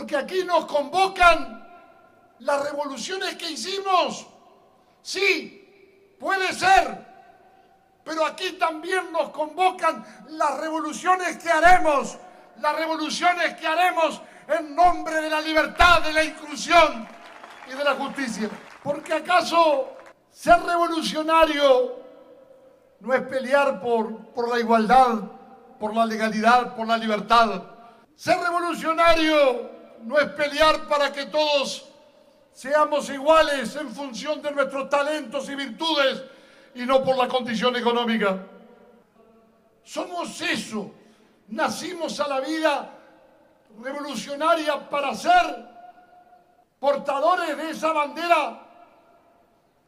Porque aquí nos convocan las revoluciones que hicimos. Sí, puede ser. Pero aquí también nos convocan las revoluciones que haremos. Las revoluciones que haremos en nombre de la libertad, de la inclusión y de la justicia. Porque acaso ser revolucionario no es pelear por, por la igualdad, por la legalidad, por la libertad. Ser revolucionario no es pelear para que todos seamos iguales en función de nuestros talentos y virtudes y no por la condición económica. Somos eso. Nacimos a la vida revolucionaria para ser portadores de esa bandera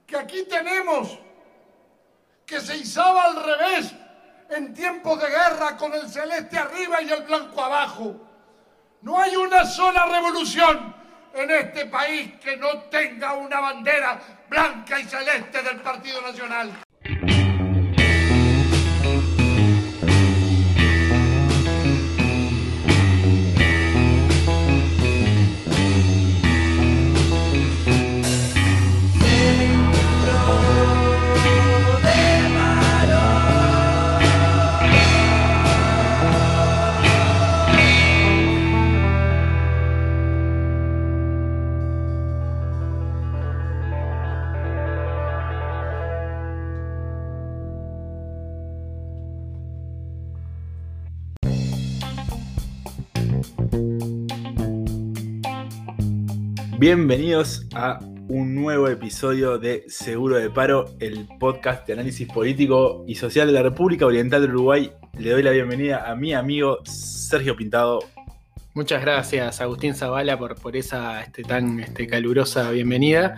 que aquí tenemos, que se izaba al revés en tiempos de guerra con el celeste arriba y el blanco abajo. No hay una sola revolución en este país que no tenga una bandera blanca y celeste del Partido Nacional. Bienvenidos a un nuevo episodio de Seguro de Paro, el podcast de análisis político y social de la República Oriental del Uruguay. Le doy la bienvenida a mi amigo Sergio Pintado. Muchas gracias, Agustín Zavala, por, esa este, tan este, calurosa bienvenida.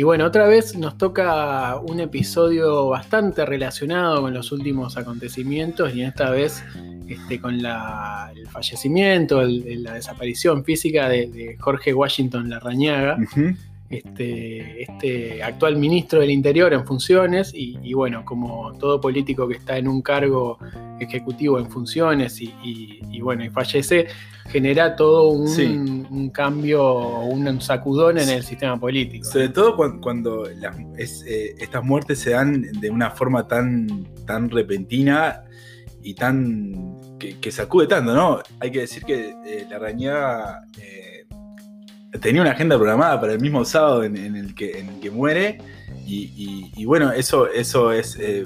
Y bueno, otra vez nos toca un episodio bastante relacionado con los últimos acontecimientos y esta vez este, con el fallecimiento, la desaparición física de, Jorge Washington Larrañaga, este, este, actual ministro del Interior en funciones y, bueno, como todo político que está en un cargo ejecutivo en funciones y, bueno, y fallece, genera todo un, cambio, un sacudón en el sistema político. Sobre todo cuando, eh, estas muertes se dan de una forma tan, tan repentina y tan que, sacude tanto, ¿no? Hay que decir que eh, la Rañaga eh, tenía una agenda programada para el mismo sábado en, el, que, en el que muere. Y, bueno, eso, eso es eh,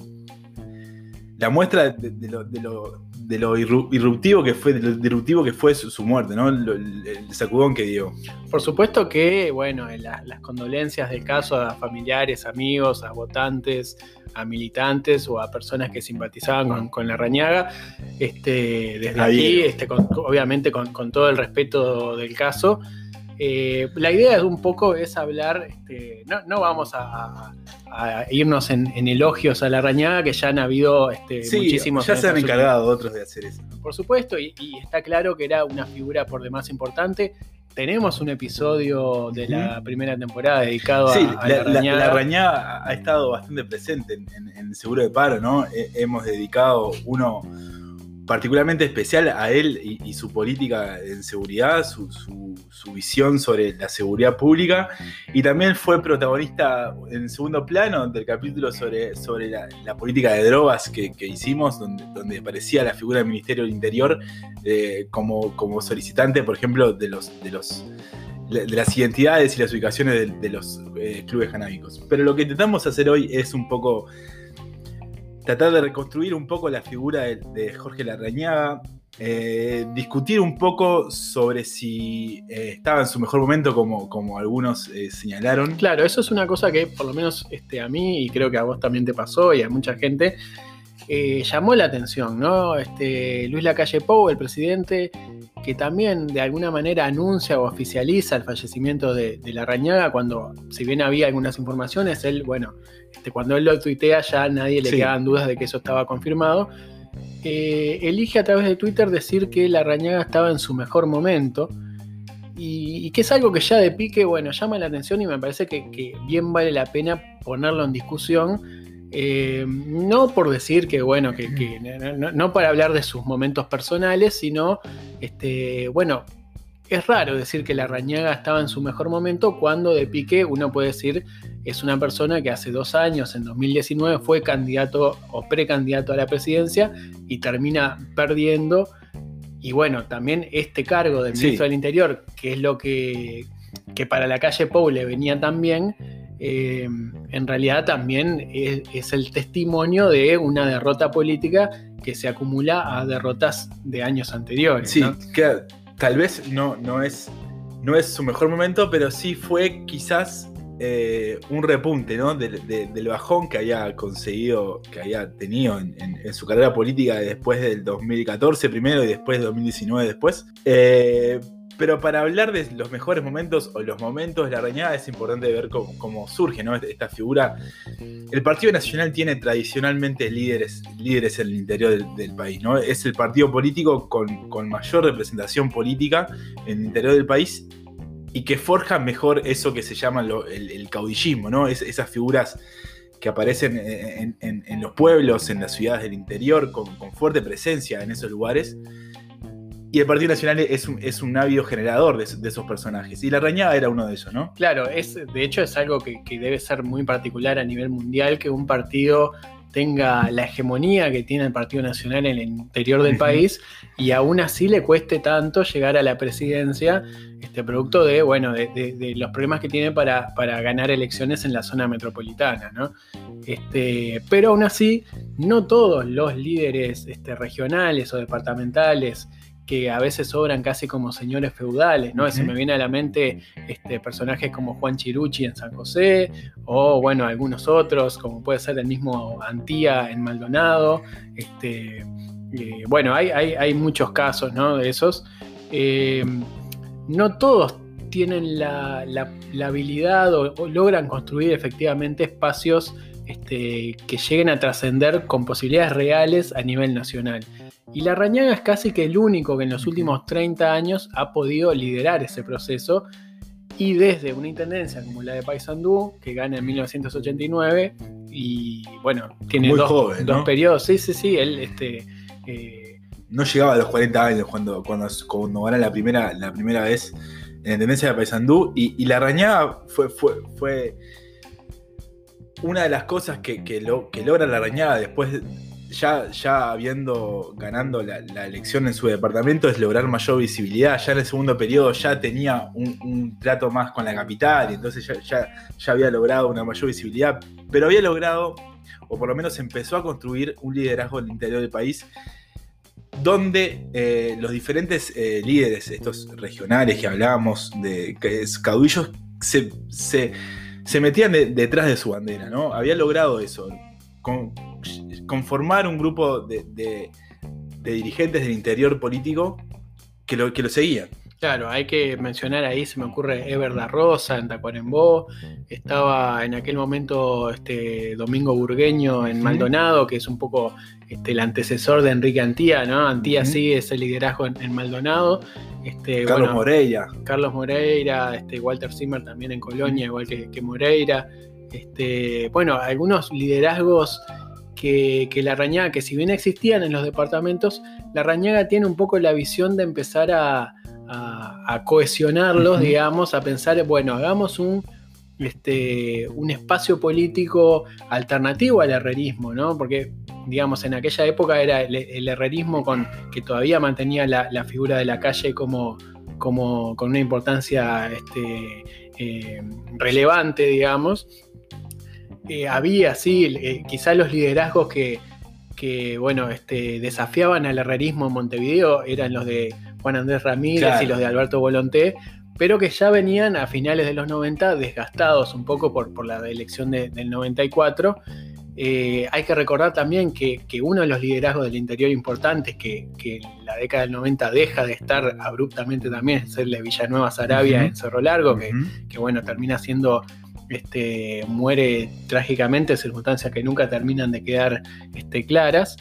la muestra de, lo, de, lo, irruptivo que fue, disruptivo que fue su, muerte, ¿no? El, sacudón que dio. Por supuesto que, bueno, las condolencias del caso a familiares, amigos, a votantes, a militantes o a personas que simpatizaban con, la Rañaga. Este, desde aquí, este, obviamente con, todo el respeto del caso. Eh, la idea es un poco es hablar, este, no, vamos a, irnos en, elogios a la Rañaga, que ya han habido este, muchísimos... Ya se han encargado otros de hacer eso. Por supuesto, y, está claro que era una figura por demás importante tenemos un episodio de la primera temporada dedicado a, la, la, la, Rañada. ha estado bastante presente en, Seguro de Paro, ¿no? hemos dedicado uno particularmente especial a él y, su política en seguridad, su, visión sobre la seguridad pública, y también fue protagonista en segundo plano del capítulo sobre, sobre la, política de drogas que, hicimos, donde, aparecía la figura del Ministerio del Interior eh, como, solicitante, por ejemplo, de los... De los de las identidades y las ubicaciones de, los eh, clubes canábicos. Pero lo que intentamos hacer hoy es un poco tratar de reconstruir un poco la figura de, Jorge Larrañaga, eh, discutir un poco sobre si eh, estaba en su mejor momento, como, como algunos eh, señalaron. Claro, eso es una cosa que por lo menos este, a mí, y creo que a vos también te pasó y a mucha gente, llamó la atención, ¿no? Este, Luis Lacalle Pou, el presidente, que también de alguna manera anuncia o oficializa el fallecimiento de, de Larrañaga, cuando, si bien había algunas informaciones, él, bueno, este, cuando él lo tuitea ya nadie le quedaban dudas de que eso estaba confirmado. Eh, elige a través de Twitter decir que la Rañaga estaba en su mejor momento. Y, que es algo que ya de pique, bueno, llama la atención y me parece que, bien vale la pena ponerlo en discusión. Eh, no por decir que, bueno, que, no, para hablar de sus momentos personales, sino, este, bueno, es raro decir que la Rañaga estaba en su mejor momento cuando de pique uno puede decir es una persona que hace dos años, en 2019, fue candidato o precandidato a la presidencia y termina perdiendo. Y bueno, también este cargo del ministro del Interior, que es lo que, que para la calle Pou le venía tan bien, eh, en realidad también es, el testimonio de una derrota política que se acumula a derrotas de años anteriores. Sí, que tal vez no, no, es, no es su mejor momento, pero sí fue quizás eh, un repunte ¿no? del bajón que había conseguido, que había tenido en, su carrera política después del 2014 primero y después del 2019 después. Eh, pero para hablar de los mejores momentos o los momentos de la reñada es importante ver cómo, surge ¿no? esta figura. El Partido Nacional tiene tradicionalmente líderes, líderes en el interior del, país. ¿no? Es el partido político con, con, mayor representación política en el interior del país y que forja mejor eso que se llama el, caudillismo, ¿no? esas figuras que aparecen en, los pueblos, en las ciudades del interior, con, fuerte presencia en esos lugares. Y el Partido Nacional es un, es un ávido generador de, esos personajes. Y la Rañada era uno de esos, ¿no? Claro, es, de hecho es algo que, que debe ser muy particular a nivel mundial, que un partido tenga la hegemonía que tiene el Partido Nacional en el interior del país y aún así le cueste tanto llegar a la presidencia, este producto de, bueno, de, los problemas que tiene para, para, ganar elecciones en la zona metropolitana, ¿no? Este, pero aún así, no todos los líderes este, regionales o departamentales que a veces obran casi como señores feudales, ¿no? Se me viene a la mente este, personajes como Juan Chiruchi en San José, o bueno, algunos otros, como puede ser el mismo Antía en Maldonado. Este, eh, bueno, hay, hay, muchos casos, ¿no? De esos. Eh, no todos tienen la, habilidad o, logran construir efectivamente espacios este, que lleguen a trascender con posibilidades reales a nivel nacional. Y la Rañaga es casi que el único que en los últimos 30 años ha podido liderar ese proceso. Y desde una intendencia como la de Paysandú, que gana en 1989, y bueno, tiene dos, periodos. Sí, sí, sí, él este, eh, no llegaba a los 40 años cuando, cuando, cuando gana la primera, la primera vez en la intendencia de Paysandú. Y, la Rañaga fue, fue, fue una de las cosas que, que, lo, que logra la Rañaga después ya, ya habiendo ganando la, elección en su departamento es lograr mayor visibilidad. Ya en el segundo periodo ya tenía un, trato más con la capital entonces ya, ya, había logrado una mayor visibilidad, pero había logrado, o por lo menos empezó a construir un liderazgo en el interior del país donde eh, los diferentes eh, líderes, estos regionales que hablábamos, de caudillos, se, se, metían detrás de su bandera, ¿no? Había logrado eso. Conformar un grupo de, dirigentes del interior político que lo, que lo seguían. Claro, hay que mencionar ahí, se me ocurre Ever La Rosa en Tacuarembó, estaba en aquel momento este Domingo Burgueño en Maldonado, que es un poco este, el antecesor de Enrique Antía, ¿no? Antía sigue ese liderazgo en, Maldonado. Este, Carlos Moreira. Carlos Moreira, este, Walter Zimmer también en Colonia, igual que, que Moreira. Este, bueno, algunos liderazgos que, la Rañaga, que si bien existían en los departamentos, la Rañaga tiene un poco la visión de empezar a, cohesionarlos, digamos, a pensar, bueno, hagamos un, este, un espacio político alternativo al herrerismo, ¿no? Porque, digamos, en aquella época era el, herrerismo con, que todavía mantenía la, figura de la calle como, como con una importancia este, eh, relevante, digamos, eh, había, sí, eh, quizás los liderazgos que, bueno, este, desafiaban al herrerismo en Montevideo eran los de Juan Andrés Ramírez y los de Alberto Volonté, pero que ya venían a finales de los 90 desgastados un poco por, por la elección del 94. Eh, hay que recordar también que, uno de los liderazgos del interior importantes que, que, en la década del 90 deja de estar abruptamente también es el de Villanueva Sarabia en Cerro Largo, que, que, bueno, termina siendo este, muere trágicamente, circunstancias que nunca terminan de quedar este, claras.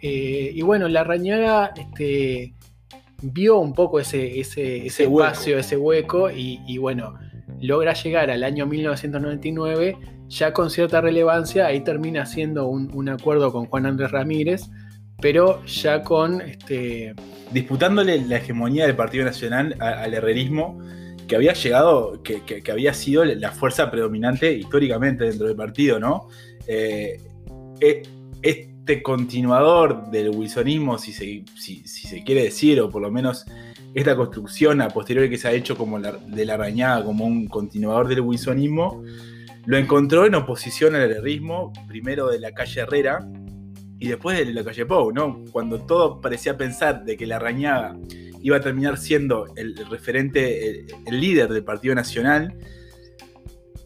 Eh, y bueno, la Rañaga este, vio un poco ese, ese, espacio, ese hueco, y, bueno, logra llegar al año 1999 ya con cierta relevancia, ahí termina haciendo un, acuerdo con Juan Andrés Ramírez, pero ya con este, disputándole la hegemonía del Partido Nacional al herrerismo que había llegado, que, había sido la fuerza predominante históricamente dentro del partido, ¿no? Eh, e, este continuador del wilsonismo, si se, si, se, quiere decir, o por lo menos esta construcción a posteriori que se ha hecho como de la arañada como un continuador del wilsonismo, lo encontró en oposición al herrerismo, primero de la calle Herrera y después de la calle Pou, ¿no? Cuando todo parecía pensar de que la arañada iba a terminar siendo el, referente, el, líder del Partido Nacional,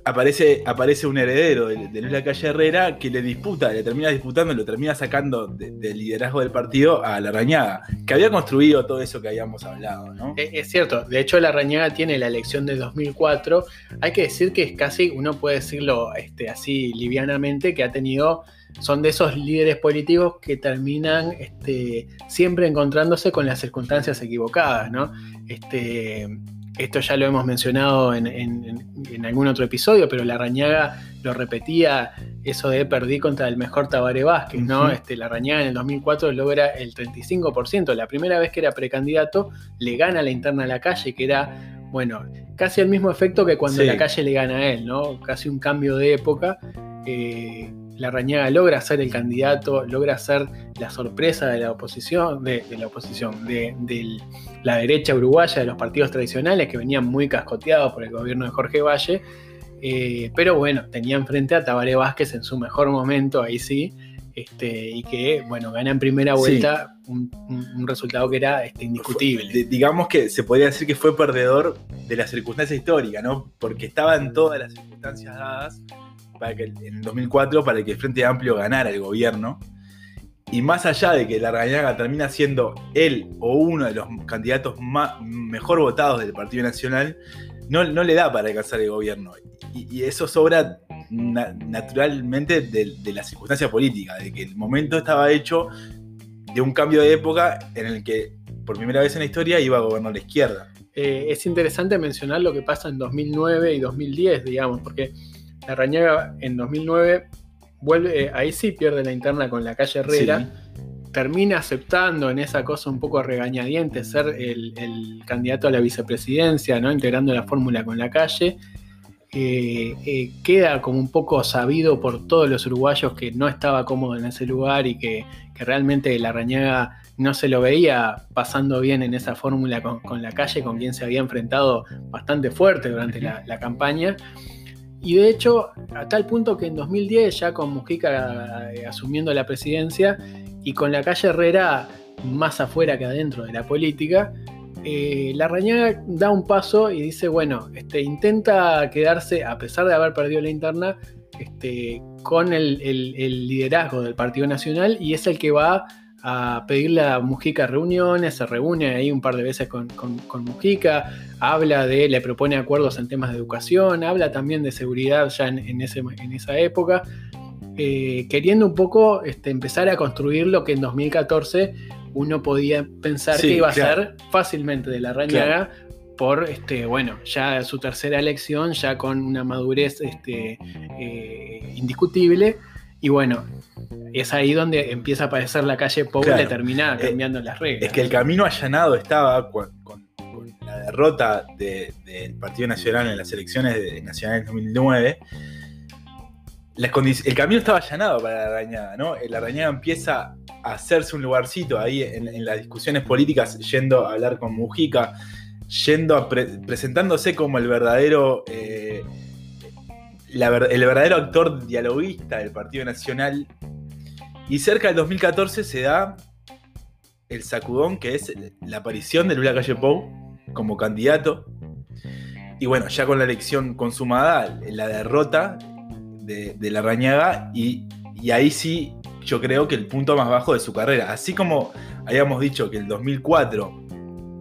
aparece, aparece un heredero de, de Luis Lacalle Herrera que le disputa, le termina disputando, lo termina sacando del liderazgo del partido a la Rañaga, que había construido todo eso que habíamos hablado, ¿no? Es, cierto, de hecho la Rañaga tiene la elección de 2004, hay que decir que es casi, uno puede decirlo este, así livianamente, que ha tenido son de esos líderes políticos que terminan este, siempre encontrándose con las circunstancias equivocadas, ¿no? Este, esto ya lo hemos mencionado en, algún otro episodio, pero la Rañaga lo repetía, eso de perdí contra el mejor Tabaré Vázquez, ¿no? este, la Rañaga en el 2004 logra el 35%, la primera vez que era precandidato le gana la interna a la calle, que era, bueno, casi el mismo efecto que cuando la calle le gana a él, ¿no? Casi un cambio de época. Eh, la Rañaga logra ser el candidato, logra ser la sorpresa de la oposición, de, la oposición, de, la derecha uruguaya, de los partidos tradicionales que venían muy cascoteados por el gobierno de Jorge Valle. Eh, pero bueno, tenían frente a Tabaré Vázquez en su mejor momento, ahí sí, este, y que, bueno, gana en primera vuelta un, resultado que era este, indiscutible. digamos que se podría decir que fue perdedor de la circunstancia histórica, ¿no? Porque estaban todas las circunstancias dadas para que en el 2004 para que el Frente Amplio ganara el gobierno. Y más allá de que Larrañaga termina siendo él o uno de los candidatos más, mejor votados del Partido Nacional, no, no le da para alcanzar el gobierno. Y, eso sobra naturalmente de, la circunstancia política, de que el momento estaba hecho de un cambio de época en el que por primera vez en la historia iba a gobernar la izquierda. Eh, es interesante mencionar lo que pasa en 2009 y 2010, digamos, porque Larrañaga en 2009 vuelve, eh, ahí sí pierde la interna con la calle Herrera. Termina aceptando en esa cosa un poco regañadiente ser el, candidato a la vicepresidencia, ¿no? integrando la fórmula con la calle. Eh, eh, queda como un poco sabido por todos los uruguayos que no estaba cómodo en ese lugar y que, realmente la Rañaga no se lo veía pasando bien en esa fórmula con, la calle, con quien se había enfrentado bastante fuerte durante la campaña. Y de hecho, a tal punto que en 2010, ya con Mujica eh, asumiendo la presidencia y con la calle Herrera más afuera que adentro de la política, eh, la Rañaga da un paso y dice, bueno, este, intenta quedarse, a pesar de haber perdido la interna, este, con el, el liderazgo del Partido Nacional y es el que va a pedirle a Mujica reuniones, se reúne ahí un par de veces con, Mujica, habla de, le propone acuerdos en temas de educación, habla también de seguridad ya en, ese, en esa época, eh, queriendo un poco este, empezar a construir lo que en 2014 uno podía pensar que iba a ser fácilmente de la Rañaga. Por, este, bueno, ya su tercera elección, ya con una madurez este, eh, indiscutible. Y bueno, es ahí donde empieza a aparecer la calle pobre y termina eh, cambiando las reglas. Es que el camino allanado estaba con, la derrota del Partido Nacional en las elecciones nacionales de 2009. el camino estaba allanado para la arañada, ¿no? La arañada empieza a hacerse un lugarcito ahí en, las discusiones políticas, yendo a hablar con Mujica, yendo a presentándose como el verdadero eh, el verdadero actor dialoguista del Partido Nacional. Y cerca del 2014 se da el sacudón que es la aparición de Lula Calle Pou como candidato. Y bueno, ya con la elección consumada, la derrota de, la Rañaga, y, y, ahí sí yo creo que el punto más bajo de su carrera. Así como habíamos dicho que el 2004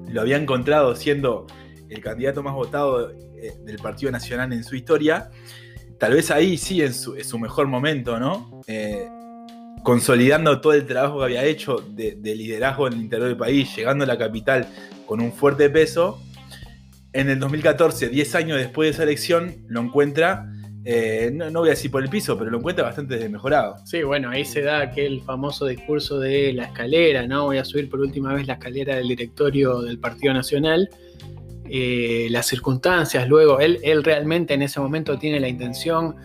lo había encontrado siendo el candidato más votado eh, del Partido Nacional en su historia, tal vez ahí sí en su, mejor momento, ¿no? Eh, consolidando todo el trabajo que había hecho de, liderazgo en el interior del país, llegando a la capital con un fuerte peso. En el 2014, 10 años después de esa elección, lo encuentra eh, no, no voy a decir por el piso, pero lo encuentra bastante desmejorado. Sí, bueno, ahí se da aquel famoso discurso de la escalera, ¿no? Voy a subir por última vez la escalera del directorio del Partido Nacional. Eh, las circunstancias, luego, él, él realmente en ese momento tiene la intención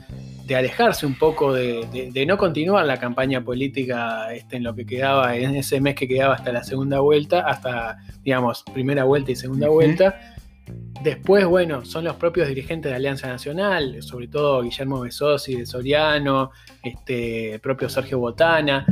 de alejarse un poco, de, de- de no continuar la campaña política este, en lo que quedaba, en ese mes que quedaba hasta la segunda vuelta, hasta, digamos, primera vuelta y segunda vuelta. Después, bueno, son los propios dirigentes de Alianza Nacional, sobre todo Guillermo Besosi de Soriano, este, propio Sergio Botana,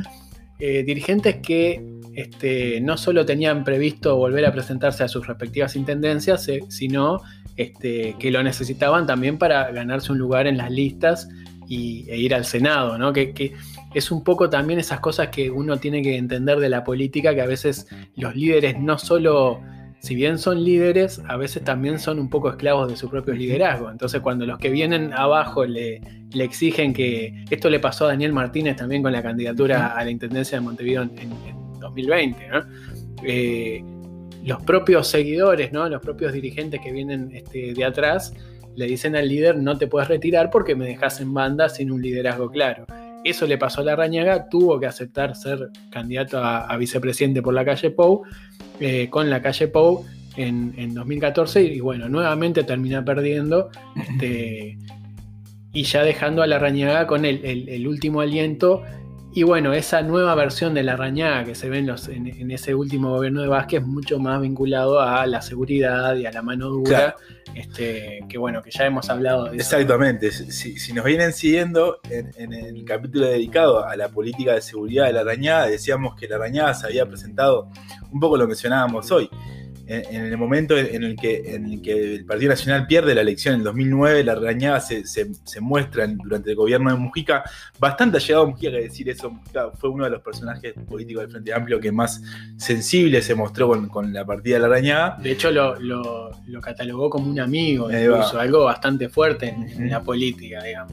eh, dirigentes que este, no solo tenían previsto volver a presentarse a sus respectivas intendencias, eh, sino este, que lo necesitaban también para ganarse un lugar en las listas y, e ir al Senado, ¿no? Que, que es un poco también esas cosas que uno tiene que entender de la política, que a veces los líderes no solo, si bien son líderes, a veces también son un poco esclavos de su propio liderazgo. Entonces cuando los que vienen abajo le, le exigen que, esto le pasó a Daniel Martínez también con la candidatura a la Intendencia de Montevideo en, en- en 2020, ¿no? Eh, los propios seguidores, ¿no? los propios dirigentes que vienen este, de atrás, le dicen al líder no te puedes retirar porque me dejas en banda sin un liderazgo claro. Eso le pasó a la Rañaga, tuvo que aceptar ser candidato a, vicepresidente por la calle Pou, eh, con la calle Pou en, en 2014 y bueno, nuevamente termina perdiendo este, y ya dejando a la Rañaga con el último aliento y bueno, esa nueva versión de la Rañaga que se ve en, los- en- en ese último gobierno de Vázquez, mucho más vinculado a la seguridad y a la mano dura, Claro. este, que bueno, que ya hemos hablado de eso. Exactamente. Si, si nos vienen siguiendo en, en el capítulo dedicado a la política de seguridad de la Arañada, decíamos que la Arañada se había presentado, un poco lo mencionábamos hoy, en, en el momento en el, que, en el que el Partido Nacional pierde la elección en el 2009, la Arañada se, se, se muestra durante el gobierno de Mujica, bastante allegado a Mujica que decir eso, Mujica fue uno de los personajes políticos del Frente Amplio que más sensible se mostró con, con la partida de la Arañada. De hecho, lo, lo- lo catalogó como un amigo, incluso, algo bastante fuerte en, la política, digamos.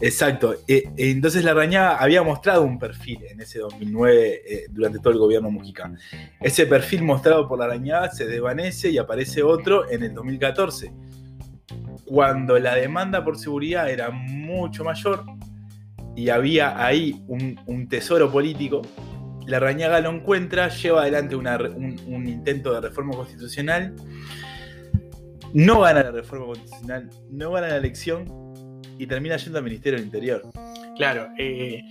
Exacto. Eh, entonces la Rañaga había mostrado un perfil en ese 2009 eh, durante todo el gobierno Mujica. Ese perfil mostrado por la Rañaga se desvanece y aparece otro en el 2014, cuando la demanda por seguridad era mucho mayor y había ahí un, tesoro político. La Rañaga lo encuentra, lleva adelante un intento de reforma constitucional, no gana la reforma constitucional, no gana la elección y termina yendo al Ministerio del Interior. Claro, eh,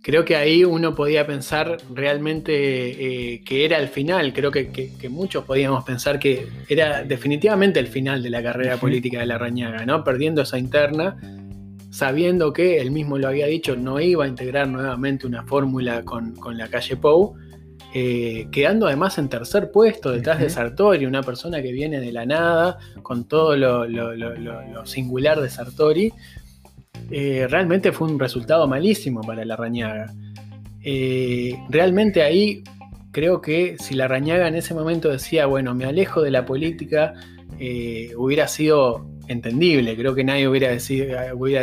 creo que ahí uno podía pensar realmente eh, que era el final. Creo que, que- que muchos podíamos pensar que era definitivamente el final de la carrera política de la Rañaga, ¿no? Perdiendo esa interna, sabiendo que él mismo lo había dicho, no iba a integrar nuevamente una fórmula con, con la calle Pou. Eh, quedando además en tercer puesto detrás de. Sartori, una persona que viene de la nada, con todo lo, lo- lo- lo- lo singular de Sartori, eh, realmente fue un resultado malísimo para la Rañaga. Eh, realmente ahí creo que si la Rañaga en ese momento decía, bueno, me alejo de la política, hubiera sido entendible. Creo que nadie hubiera,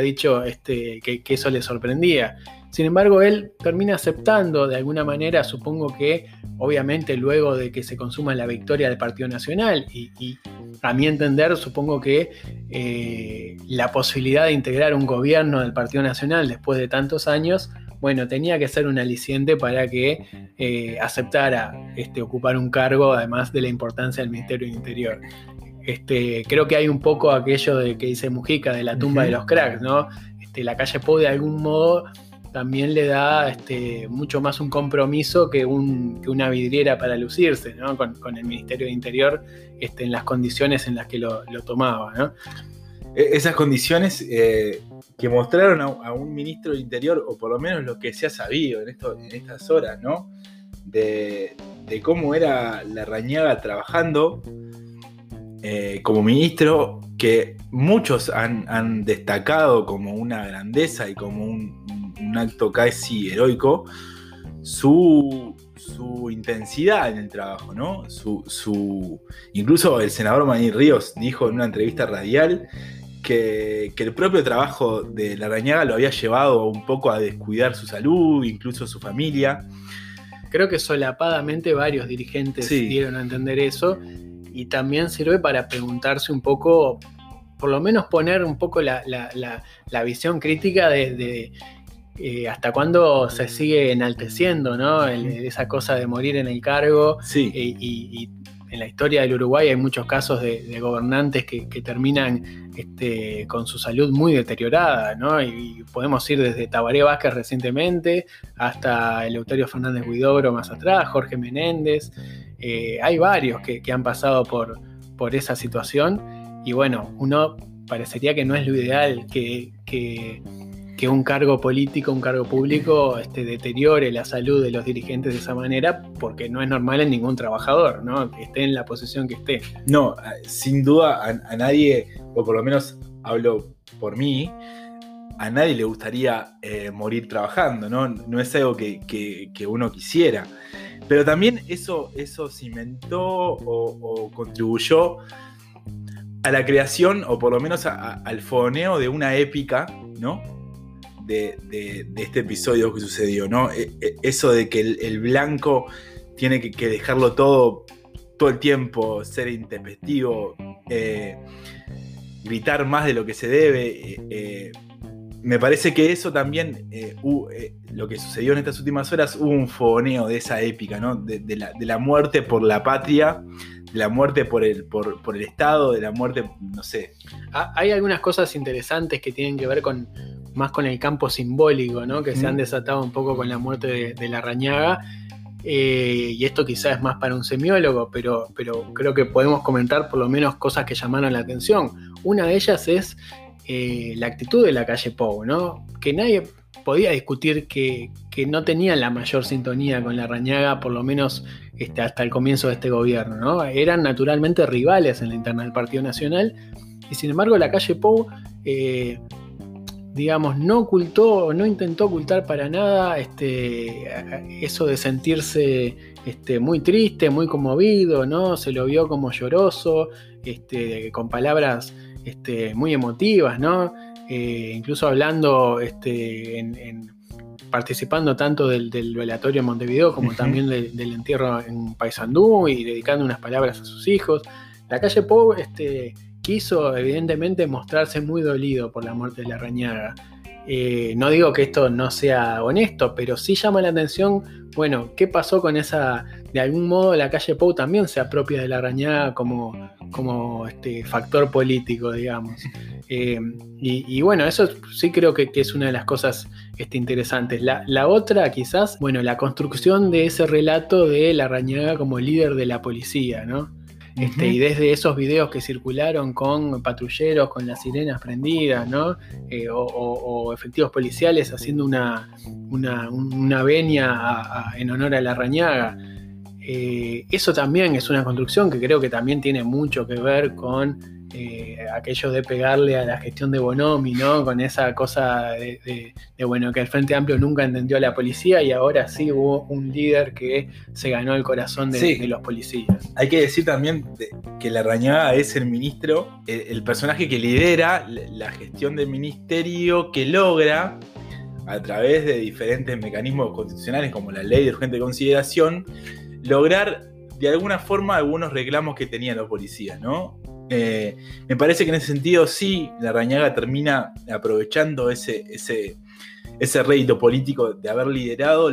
dicho este, que, que eso le sorprendía. Sin embargo, él termina aceptando de alguna manera, supongo que obviamente luego de que se consuma la victoria del Partido Nacional y, y a mi entender, supongo que eh, la posibilidad de integrar un gobierno del Partido Nacional después de tantos años, bueno, tenía que ser un aliciente para que eh, aceptara este, ocupar un cargo, además de la importancia del Ministerio del Interior. Este, creo que hay un poco aquello de que dice Mujica, de la tumba de los cracks, ¿no? Este, la calle Pou de algún modo también le da este, mucho más un compromiso que, un- que una vidriera para lucirse, ¿no? Con, el Ministerio de Interior este, en las condiciones en las que lo, lo tomaba, ¿no? E- Esas condiciones eh, que mostraron a, un ministro del Interior, o por lo menos lo que se ha sabido en, estas horas, ¿no? De, de cómo era la Rañaga trabajando eh, como ministro, que muchos han, han destacado como una grandeza y como un, un acto casi heroico, su, su intensidad en el trabajo, ¿no? Su, su- incluso el senador Manín Ríos dijo en una entrevista radial que, que el propio trabajo de la Rañaga lo había llevado un poco a descuidar su salud, incluso su familia. Creo que solapadamente varios dirigentes Sí. dieron a entender eso y también sirve para preguntarse un poco por lo menos poner un poco la, visión crítica de, eh, hasta cuándo se sigue enalteciendo, ¿no? esa cosa de morir en el cargo sí. y, en la historia del Uruguay hay muchos casos de, gobernantes que, terminan este, con su salud muy deteriorada, ¿no? Y, podemos ir desde Tabaré Vázquez recientemente hasta Eleuterio Fernández Huidobro más atrás, Jorge Menéndez. Eh, hay varios que, han pasado por, por, esa situación y bueno, uno parecería que no es lo ideal que que un cargo político, un cargo público, este, deteriore la salud de los dirigentes de esa manera, porque no es normal en ningún trabajador, ¿no? Que esté en la posición que esté. No, sin duda a, nadie, o por lo menos hablo por mí, a nadie le gustaría eh, morir trabajando, ¿no? No es algo que, uno quisiera. Pero también eso, eso cimentó o, contribuyó a la creación, o por lo menos al foneo de una épica, ¿no? De, este episodio que sucedió, ¿no? E, e, eso de que el, blanco tiene que, dejarlo todo, todo el tiempo, ser intempestivo, eh, gritar más de lo que se debe. Eh, eh, me parece que eso también, lo que sucedió en estas últimas horas, hubo un foneo de esa épica, ¿no? De, la, muerte por la patria, de la muerte por el, por, por, el Estado, de la muerte, no sé. Ah, hay algunas cosas interesantes que tienen que ver con, más con el campo simbólico, ¿no? que se han desatado un poco con la muerte de, la rañaga. Eh, y esto quizás es más para un semiólogo, pero, pero creo que podemos comentar por lo menos cosas que llamaron la atención. Una de ellas es eh, la actitud de la calle Pou, ¿no? que nadie podía discutir que, no tenían la mayor sintonía con la rañaga, por lo menos este, hasta el comienzo de este gobierno. ¿no? Eran naturalmente rivales en la interna del Partido Nacional, y sin embargo la calle Pou eh, digamos, no ocultó, no intentó ocultar para nada este, eso de sentirse este, muy triste, muy conmovido, ¿no? Se lo vio como lloroso, este, con palabras este, muy emotivas, ¿no? Eh, incluso hablando, este, en, participando tanto del, velatorio en Montevideo como también del entierro en Paysandú y dedicando unas palabras a sus hijos. La calle Pou, este, quiso evidentemente mostrarse muy dolido por la muerte de la Rañaga. Eh, no digo que esto no sea honesto, pero sí llama la atención, bueno, ¿qué pasó con esa, de algún modo la calle Pou también se apropia de la Rañaga como, como este factor político, digamos. Eh, y, bueno, eso sí creo que, es una de las cosas este, interesantes. La, la, otra quizás, bueno, la construcción de ese relato de la Rañaga como líder de la policía, ¿no? Este, y desde esos videos que circularon con patrulleros con las sirenas prendidas, ¿no? Eh, o, efectivos policiales haciendo una, una, venia en honor a la rañaga. Eh, eso también es una construcción que creo que también tiene mucho que ver con eh, aquello de pegarle a la gestión de Bonomi, ¿no? Con esa cosa de, bueno, que el Frente Amplio nunca entendió a la policía y ahora sí hubo un líder que se ganó el corazón de, los policías. Hay que decir también que la Rañaga es el ministro, el, personaje que lidera la gestión del ministerio, que logra a través de diferentes mecanismos constitucionales como la ley de urgente consideración, lograr de alguna forma algunos reclamos que tenían los policías, ¿no? Eh, me parece que en ese sentido sí, la Rañaga termina aprovechando ese, ese, ese rédito político de haber liderado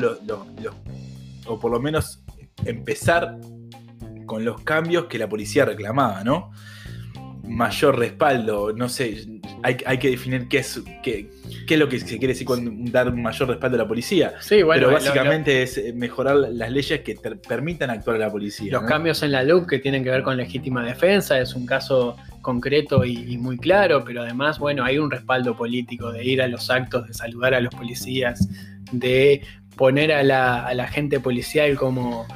o por lo menos empezar con los cambios que la policía reclamaba, ¿no? Mayor respaldo, no sé, hay, que definir qué es, qué, qué, es lo que se quiere decir con dar mayor respaldo a la policía. Sí, bueno, Pero básicamente es eh, mejorar las leyes que permitan actuar a la policía. Los cambios en la LUC que tienen que ver con legítima defensa es un caso concreto y, muy claro, pero además, bueno, hay un respaldo político de ir a los actos, de saludar a los policías, de poner a la, a la gente policial como,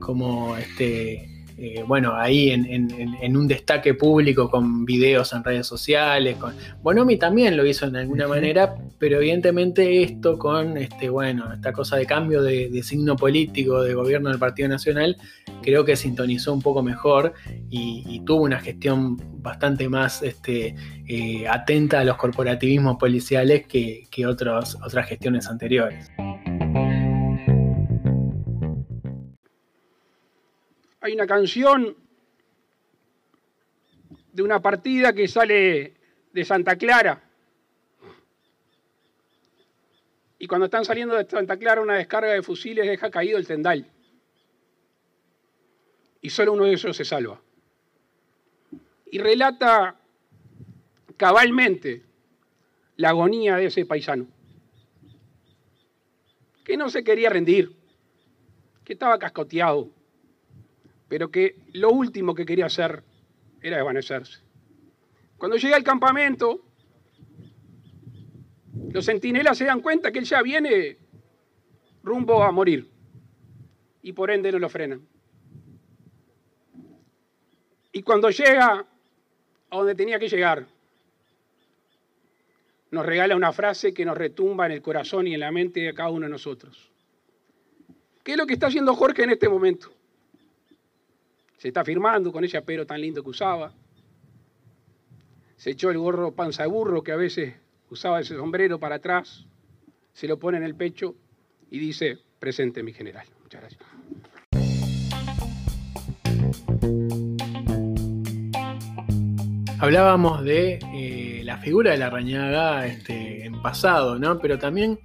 como este, eh, bueno, ahí en, un destaque público con videos en redes sociales. Con... Bonomi también lo hizo en alguna manera, pero evidentemente esto con este, bueno, esta cosa de cambio de, signo político de gobierno del Partido Nacional, creo que sintonizó un poco mejor y, tuvo una gestión bastante más este, eh, atenta a los corporativismos policiales que, que otras gestiones anteriores. Hay una canción de una partida que sale de Santa Clara. Y cuando están saliendo de Santa Clara, una descarga de fusiles deja caído el tendal. Y solo uno de ellos se salva. Y relata cabalmente la agonía de ese paisano, que no se quería rendir, que estaba cascoteado, pero que lo último que quería hacer era desvanecerse. Cuando llega al campamento, los centinelas se dan cuenta que él ya viene rumbo a morir y por ende no lo frenan. Y cuando llega a donde tenía que llegar, nos regala una frase que nos retumba en el corazón y en la mente de cada uno de nosotros. ¿Qué es lo que está haciendo Jorge en este momento? Se está firmando con ese apero tan lindo que usaba. Se echó el gorro panza de burro que a veces usaba ese sombrero para atrás. Se lo pone en el pecho y dice, presente mi general. Muchas gracias. Hablábamos de eh, la figura de la Rañaga este, en pasado, ¿no? Pero también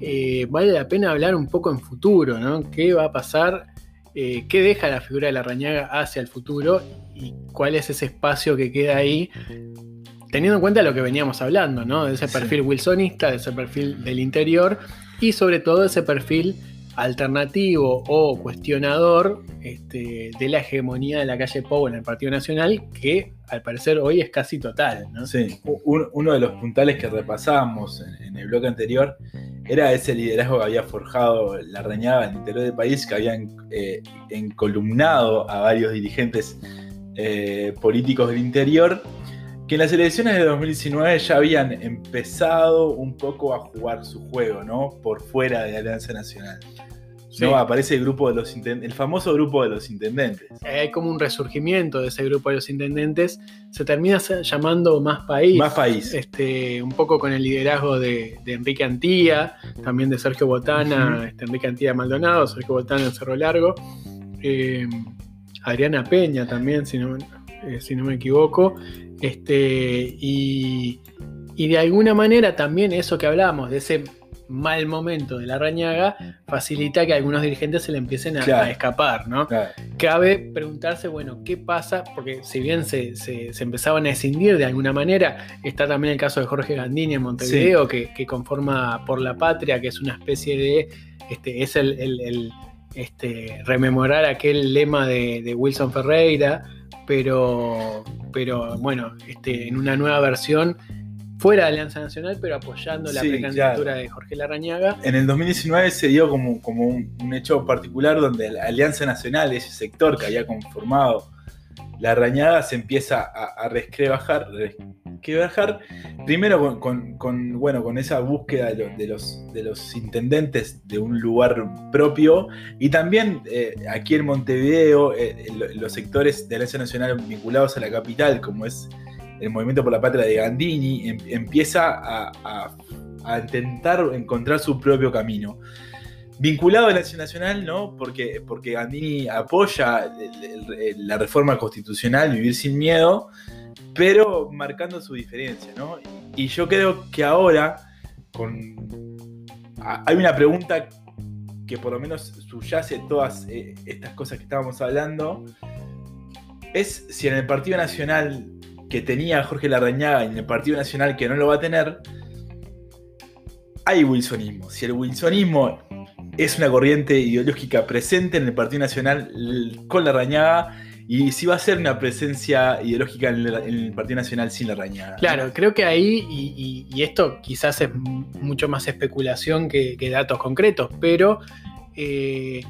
eh, vale la pena hablar un poco en futuro, ¿no? ¿Qué va a pasar? Eh, ¿Qué deja la figura de la Rañaga hacia el futuro? ¿Y cuál es ese espacio que queda ahí? Teniendo en cuenta lo que veníamos hablando, ¿no? De ese perfil wilsonista, de ese perfil del interior y sobre todo ese perfil alternativo o cuestionador este, de la hegemonía de la calle Pou en el Partido Nacional, que al parecer hoy es casi total. Sí, uno de los puntales que repasábamos en, el bloque anterior era ese liderazgo que había forjado la reñada en el interior del país, que habían eh, encolumnado a varios dirigentes eh, políticos del interior que en las elecciones de 2019 ya habían empezado un poco a jugar su juego, ¿no? Por fuera de la Alianza Nacional. ¿No? Aparece el grupo de los el famoso grupo de los intendentes. Hay como un resurgimiento de ese grupo de los intendentes. Se termina llamando Más País. Más País. Este, un poco con el liderazgo de, Enrique Antía, también de Sergio Botana, este, Enrique Antía Maldonado, Sergio Botana en Cerro Largo. Eh, Adriana Peña también, si no, eh, si no me equivoco. Este, y, y de alguna manera también eso que hablábamos, de ese mal momento de la rañaga facilita que algunos dirigentes se le empiecen a, escapar, ¿no? Cabe preguntarse, bueno, ¿qué pasa? Porque si bien se, empezaban a escindir de alguna manera, está también el caso de Jorge Gandini en Montevideo, que, conforma por la patria, que es una especie de, este, es el, este, rememorar aquel lema de, Wilson Ferreira, pero, pero bueno, este, en una nueva versión fuera de Alianza Nacional, pero apoyando la precandidatura de Jorge Larrañaga. En el 2019 se dio como, como un, hecho particular donde la Alianza Nacional, ese sector que había conformado Larrañaga, se empieza a, a resquebrajar, primero con, bueno, con esa búsqueda de los, de los, intendentes de un lugar propio y también eh, aquí en Montevideo eh, los sectores de Alianza Nacional vinculados a la capital, como es el movimiento por la patria de Gandini, em, empieza a, intentar encontrar su propio camino. Vinculado a la Acción Nacional, ¿no? Porque, porque Gandini apoya la reforma constitucional, vivir sin miedo, pero marcando su diferencia, ¿no? Y yo creo que ahora, con, hay una pregunta que por lo menos subyace todas eh, estas cosas que estábamos hablando, es si en el Partido Nacional que tenía Jorge Larrañaga en el Partido Nacional que no lo va a tener, hay wilsonismo. Si el wilsonismo es una corriente ideológica presente en el Partido Nacional con Larrañaga, y si va a ser una presencia ideológica en el, Partido Nacional sin Larrañaga. Claro, creo que ahí, y, esto quizás es mucho más especulación que, datos concretos, pero eh,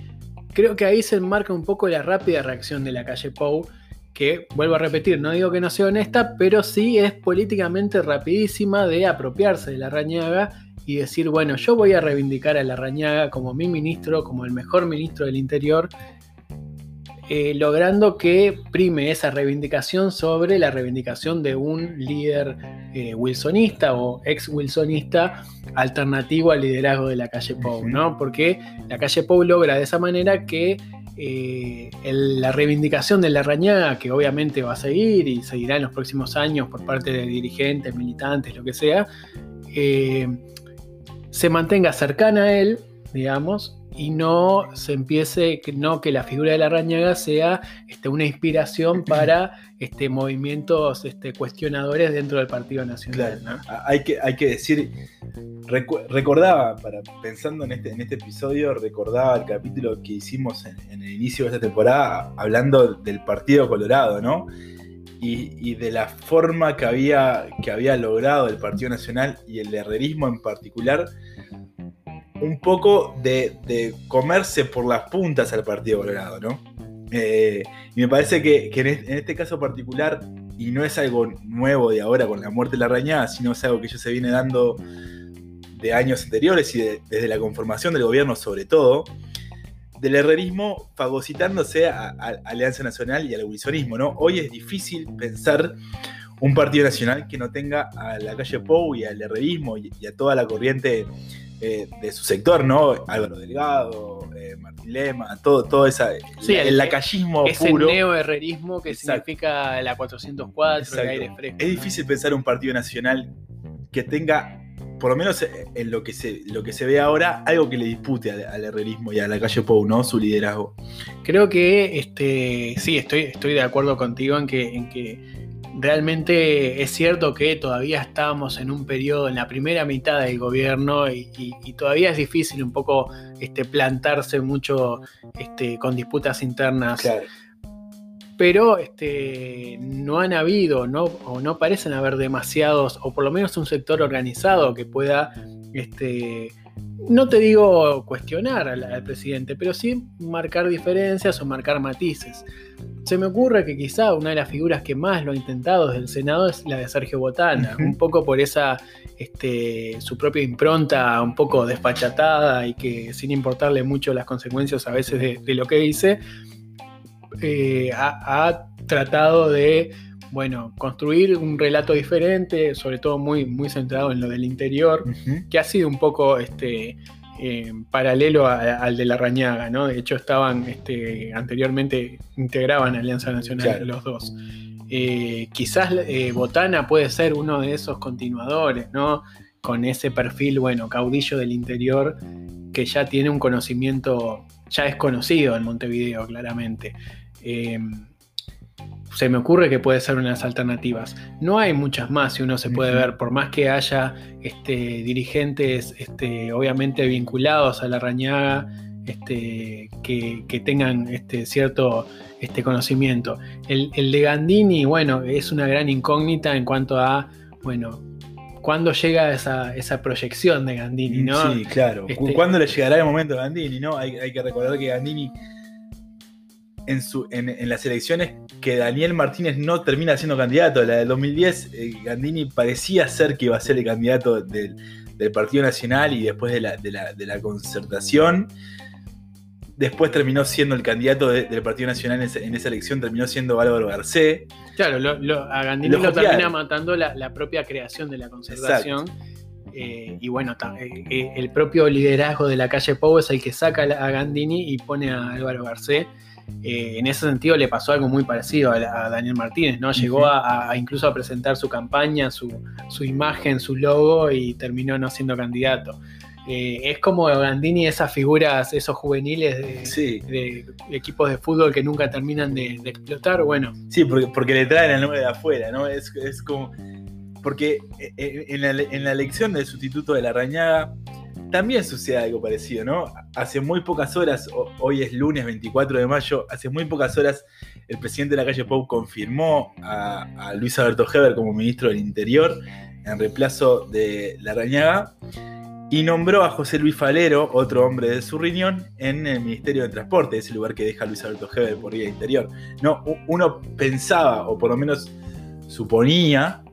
creo que ahí se enmarca un poco la rápida reacción de la calle Pou que, vuelvo a repetir, no digo que no sea honesta, pero sí es políticamente rapidísima de apropiarse de la rañaga y decir, bueno, yo voy a reivindicar a la rañaga como mi ministro, como el mejor ministro del Interior, eh, logrando que prime esa reivindicación sobre la reivindicación de un líder eh, wilsonista o ex wilsonista alternativo al liderazgo de la calle Pou, ¿no? Porque la calle Pou logra de esa manera que eh, la reivindicación de la rañaga, que obviamente va a seguir y seguirá en los próximos años por parte de dirigentes, militantes, lo que sea, eh, se mantenga cercana a él, digamos, y no se empiece, no que la figura de la rañaga sea este, una inspiración para este, movimientos este, cuestionadores dentro del Partido Nacional. Claro, ¿no? a- hay que, hay que decir, recu- recordaba, para, pensando en este, en este episodio, recordaba el capítulo que hicimos en, en el inicio de esta temporada, hablando del Partido Colorado, ¿no? Y, y de la forma que había, que había logrado el Partido Nacional y el herrerismo en particular, un poco de, comerse por las puntas al Partido Colorado, ¿no? Eh, y me parece que, en, este, caso particular, y no es algo nuevo de ahora con la muerte de la rañada, sino es algo que ya se viene dando de años anteriores y de- desde la conformación del gobierno sobre todo, del herrerismo fagocitándose a, Alianza Nacional y al abolicionismo, ¿no? Hoy es difícil pensar un partido nacional que no tenga a la calle Pou y al herrerismo y a toda la corriente eh, de su sector, ¿no? Álvaro Delgado, eh, Martín Lema, todo, todo esa, Sí, la- el- el lacayismo Ese puro. neoherrerismo que Exacto. significa la 404, el Exacto. aire fresco. Es difícil pensar un partido nacional que tenga, por lo menos en lo que se, lo que se ve ahora, algo que le dispute al, al herrerismo y a la calle Pou, ¿no? Su liderazgo. Creo que este, sí, estoy, estoy de acuerdo contigo en que, en que realmente es cierto que todavía estábamos en un periodo, en la primera mitad del gobierno, y, y- y todavía es difícil un poco este, plantarse mucho este, con disputas internas. Claro. Pero este, no han habido, no, o no parecen haber demasiados, o por lo menos un sector organizado que pueda, este, no te digo cuestionar al, al presidente, pero sí marcar diferencias o marcar matices. Se me ocurre que quizá una de las figuras que más lo ha intentado desde el Senado es la de Sergio Botana, un poco por esa, este, su propia impronta un poco despachatada y que sin importarle mucho las consecuencias a veces de, de lo que dice, eh, ha, ha tratado de, bueno, construir un relato diferente, sobre todo muy, muy centrado en lo del interior, que ha sido un poco este, eh, paralelo a- al de la Rañaga, ¿no? De hecho, estaban este, anteriormente, integraban Alianza Nacional Claro. los dos. Eh, quizás eh, Botana puede ser uno de esos continuadores, ¿no? Con ese perfil, bueno, caudillo del interior, que ya tiene un conocimiento, ya es conocido en Montevideo, claramente. Se me ocurre que puede ser unas alternativas. No hay muchas más, si uno se puede ver, por más que haya este, dirigentes este, obviamente vinculados a la rañaga, este, que, que tengan este, cierto este, conocimiento. El, el de Gandini, bueno, es una gran incógnita en cuanto a, bueno, cuándo llega esa, esa proyección de Gandini, ¿no? Sí, claro. Este- ¿Cuándo le llegará el momento a Gandini? ¿no? Hay, hay que recordar que Gandini, en, su, en, en las elecciones que Daniel Martínez no termina siendo candidato, la del 2010, eh, Gandini parecía ser que iba a ser el candidato del, del Partido Nacional y después de la, de la- de la concertación. Después terminó siendo el candidato de- del Partido Nacional en esa, en esa elección, terminó siendo Álvaro Garcé. Claro, lo- lo- a Gandini Lo termina matando la, la propia creación de la concertación. Eh, y bueno, eh, eh, el propio liderazgo de la calle Pou es el que saca a Gandini y pone a Álvaro Garcé. Eh, en ese sentido le pasó algo muy parecido a, a Daniel Martínez, ¿no? Llegó a, a incluso a presentar su campaña, su, su imagen, su logo y terminó no siendo candidato. Eh, es como Gandini, esas figuras, esos juveniles de, Sí, de equipos de fútbol que nunca terminan de, de explotar. Bueno, Sí, porque, porque le traen al nombre de afuera, ¿no? Es, es como. Porque eh, en la, en la elección del sustituto de la Rañaga también sucede algo parecido, ¿no? Hace muy pocas horas, ho- hoy es lunes 24 de mayo, hace muy pocas horas el presidente de la calle Pau confirmó a, Luis Alberto Heber como ministro del Interior en reemplazo de la Rañaga y nombró a José Luis Falero, otro hombre de su riñón, en el Ministerio de Transporte, ese lugar que deja Luis Alberto Heber por vía interior. No, uno pensaba, o por lo menos suponía,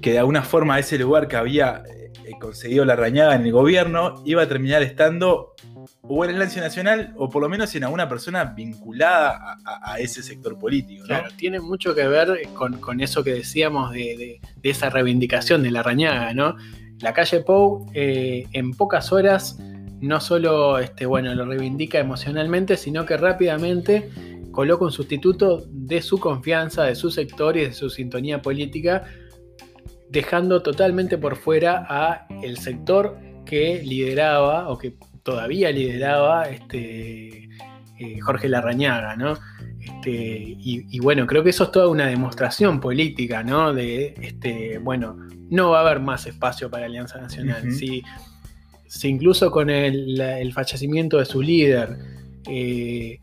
que de alguna forma ese lugar que había conseguido la rañada en el gobierno iba a terminar estando o en el Lancio Nacional o por lo menos en alguna persona vinculada a, ese sector político. Claro, tiene mucho que ver con, eso que decíamos de, de- de esa reivindicación de la rañaga, ¿no? La calle Pou eh, en pocas horas no solo este, bueno, lo reivindica emocionalmente, sino que rápidamente coloca un sustituto de su confianza, de su sector y de su sintonía política, dejando totalmente por fuera a el sector que lideraba o que todavía lideraba este, eh, Jorge Larrañaga, ¿no? Este, y, bueno, creo que eso es toda una demostración política, ¿no? De, este, bueno, no va a haber más espacio para Alianza Nacional. si, incluso con el, fallecimiento de su líder eh,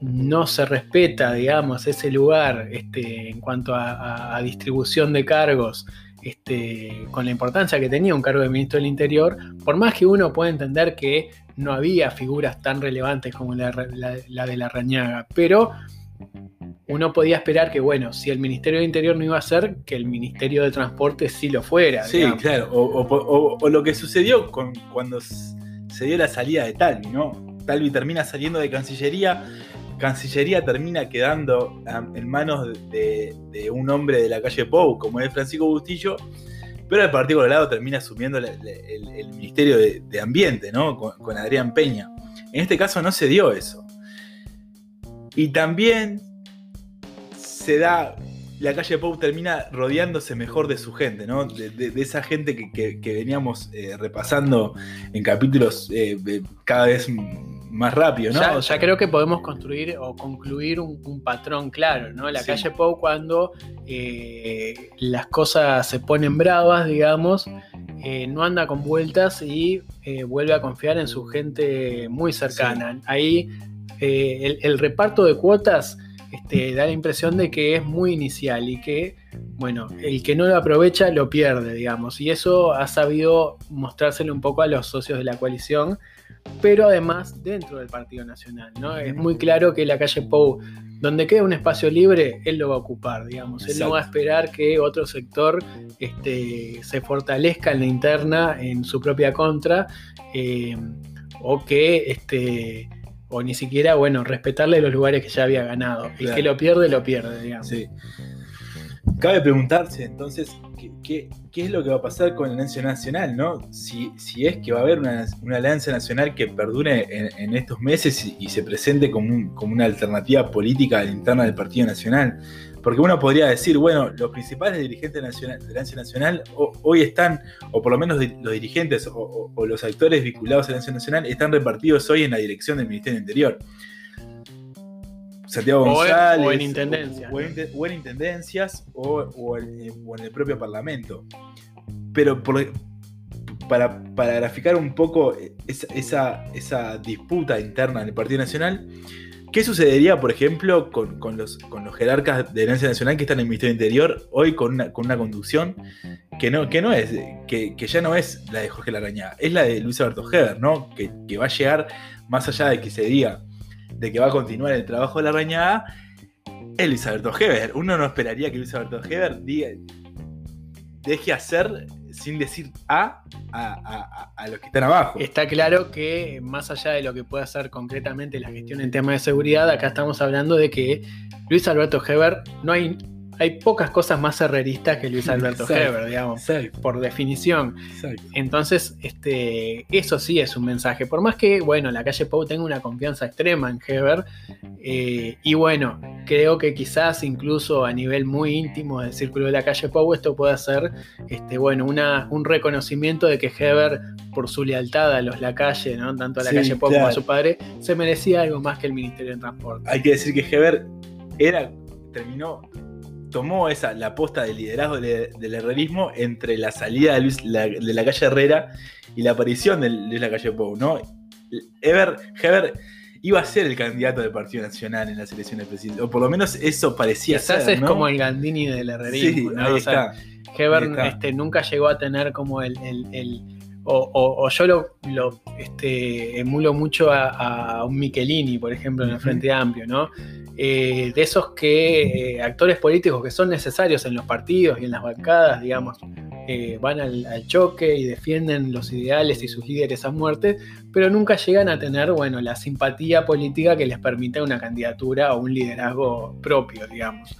no se respeta, digamos, ese lugar este, en cuanto a, distribución de cargos, este, con la importancia que tenía un cargo de ministro del Interior, por más que uno pueda entender que no había figuras tan relevantes como la, de la Rañaga, pero uno podía esperar que, bueno, si el Ministerio de Interior no iba a ser, que el Ministerio de Transporte sí lo fuera. Sí, claro, o, lo que sucedió con, cuando se dio la salida de Talvi, ¿no? Talvi termina saliendo de Cancillería, Cancillería termina quedando en manos de, un hombre de la calle Pou, como es Francisco Bustillo, pero el Partido Colorado termina asumiendo el, Ministerio de, Ambiente, ¿no? Con, Adrián Peña. En este caso no se dio eso. Y también se da, la calle Pou termina rodeándose mejor de su gente, ¿no? De, esa gente que, veníamos eh, repasando en capítulos eh, cada vez más rápido, ¿no? Ya, creo que podemos construir o concluir un, patrón claro, ¿no? La calle Pou cuando eh, las cosas se ponen bravas, digamos, eh, no anda con vueltas y eh, vuelve a confiar en su gente muy cercana. Ahí el, reparto de cuotas este, da la impresión de que es muy inicial y que, bueno, el que no lo aprovecha lo pierde, digamos. Y eso ha sabido mostrárselo un poco a los socios de la coalición pero además dentro del Partido Nacional. ¿no? Es muy claro que la calle Pou, donde queda un espacio libre, él lo va a ocupar, digamos. Él no va a esperar que otro sector este, se fortalezca en la interna en su propia contra, eh, o que este, o ni siquiera, bueno, respetarle los lugares que ya había ganado. El que lo pierde, lo pierde, digamos. Sí. Cabe preguntarse entonces qué, es lo que va a pasar con la Alianza Nacional, ¿no? Si, es que va a haber una, Alianza Nacional que perdure en, estos meses y, se presente como, una alternativa política interna del Partido Nacional. Porque uno podría decir, bueno, los principales dirigentes de la Alianza Nacional hoy están, o por lo menos los dirigentes o, o, los actores vinculados a la Alianza Nacional, están repartidos hoy en la dirección del Ministerio del Interior. Santiago González. O en, intendencias. O, en, intendencias o, en, el propio Parlamento. Pero para, graficar un poco esa, esa, disputa interna en el Partido Nacional, ¿qué sucedería, por ejemplo, con, los, jerarcas de herencia nacional que están en el Ministerio del Interior hoy con una, conducción que no, que no es, que, ya no es la de Jorge Laraña, es la de Luis Alberto Heber, ¿no? Que, que va a llegar más allá de que se diga de que va a continuar el trabajo de la rañada, es Luis Alberto Heber. Uno no esperaría que Luis Alberto Heber deje hacer sin decir a, a, los que están abajo. Está claro que más allá de lo que pueda hacer concretamente la gestión en temas de seguridad, acá estamos hablando de que Luis Alberto Heber no hay hay pocas cosas más herreristas que Luis Alberto Heber, digamos, por definición. Entonces, este, eso sí es un mensaje. Por más que, bueno, la calle Pau tenga una confianza extrema en Heber, eh, y bueno, creo que quizás incluso a nivel muy íntimo del círculo de la calle Pau, esto pueda ser, este, bueno, una, un reconocimiento de que Heber, por su lealtad a los la calle, ¿no? tanto a la calle Pau como a su padre, se merecía algo más que el Ministerio de Transporte. Hay que decir que Heber era, terminó tomó esa, la posta de liderazgo del herrerismo entre la salida de, la, calle Herrera y la aparición de, la calle Pou, ¿no? Ever, Heber iba a ser el candidato del Partido Nacional en las elecciones presidenciales, o por lo menos eso parecía Quizás ser. es como el Gandini del herrerismo, ¿no? Heber este, nunca llegó a tener como el, o, yo lo, este, emulo mucho a, un Michelini, por ejemplo, en el Frente Amplio, ¿no? Eh, de esos que eh, actores políticos que son necesarios en los partidos y en las bancadas, digamos, eh, van al, choque y defienden los ideales y sus líderes a muerte, pero nunca llegan a tener, bueno, la simpatía política que les permite una candidatura o un liderazgo propio, digamos.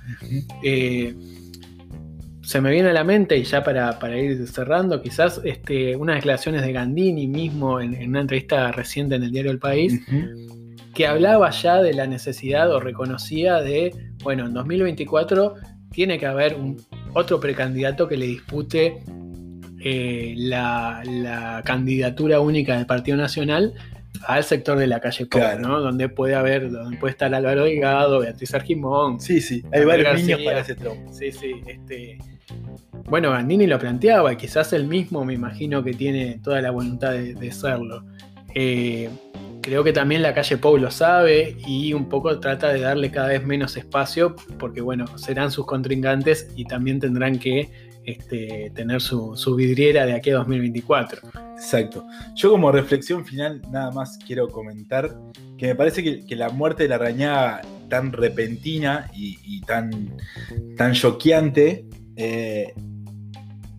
Se me viene a la mente, y ya para, para ir cerrando, quizás este, unas declaraciones de Gandini mismo en, en una entrevista reciente en el diario El País, que hablaba ya de la necesidad o reconocía de, bueno, en 2024 tiene que haber un, otro precandidato que le dispute eh, la, la candidatura única del Partido Nacional al sector de la calle Pou, Claro. ¿no? Donde puede haber, donde puede estar Álvaro Delgado, Beatriz Argimón. Sí, sí, hay varios García. niños para ese trompo. Sí, sí, este. Bueno, Gandini lo planteaba, quizás él mismo me imagino que tiene toda la voluntad de, serlo. Eh, creo que también la calle Pou lo sabe y un poco trata de darle cada vez menos espacio, porque bueno, serán sus contrincantes y también tendrán que este, tener su, vidriera de aquí a 2024. Exacto. Yo como reflexión final nada más quiero comentar que me parece que, la muerte de la arañaga tan repentina y, y tan, tan choqueante, eh,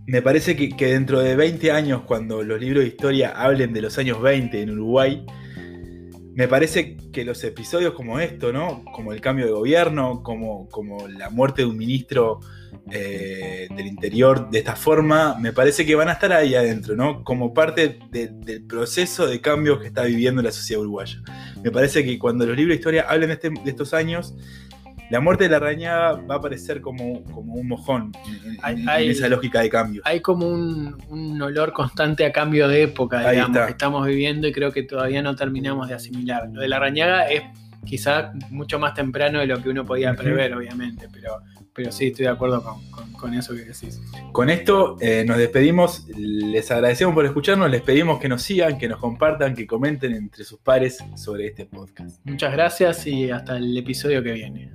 me parece que, dentro de 20 años, cuando los libros de historia hablen de los años 20 en Uruguay, me parece que los episodios como esto, ¿no? Como el cambio de gobierno, como, como la muerte de un ministro eh, del interior de esta forma, me parece que van a estar ahí adentro, ¿no? Como parte de- del proceso de cambios que está viviendo la sociedad uruguaya. Me parece que cuando los libros de historia hablen de, este- de estos años, la muerte de la arañaga va a aparecer como, como un mojón en, en- Hay- en hay- esa lógica de cambio. Hay como un, un olor constante a cambio de época, Ahí digamos, está. que estamos viviendo y creo que todavía no terminamos de asimilar. Lo de la rañaga es quizá mucho más temprano de lo que uno podía prever, obviamente, pero, pero sí estoy de acuerdo con, con- con eso que decís. Con esto eh, nos despedimos, les agradecemos por escucharnos, les pedimos que nos sigan, que nos compartan, que comenten entre sus pares sobre este podcast. Muchas gracias y hasta el episodio que viene.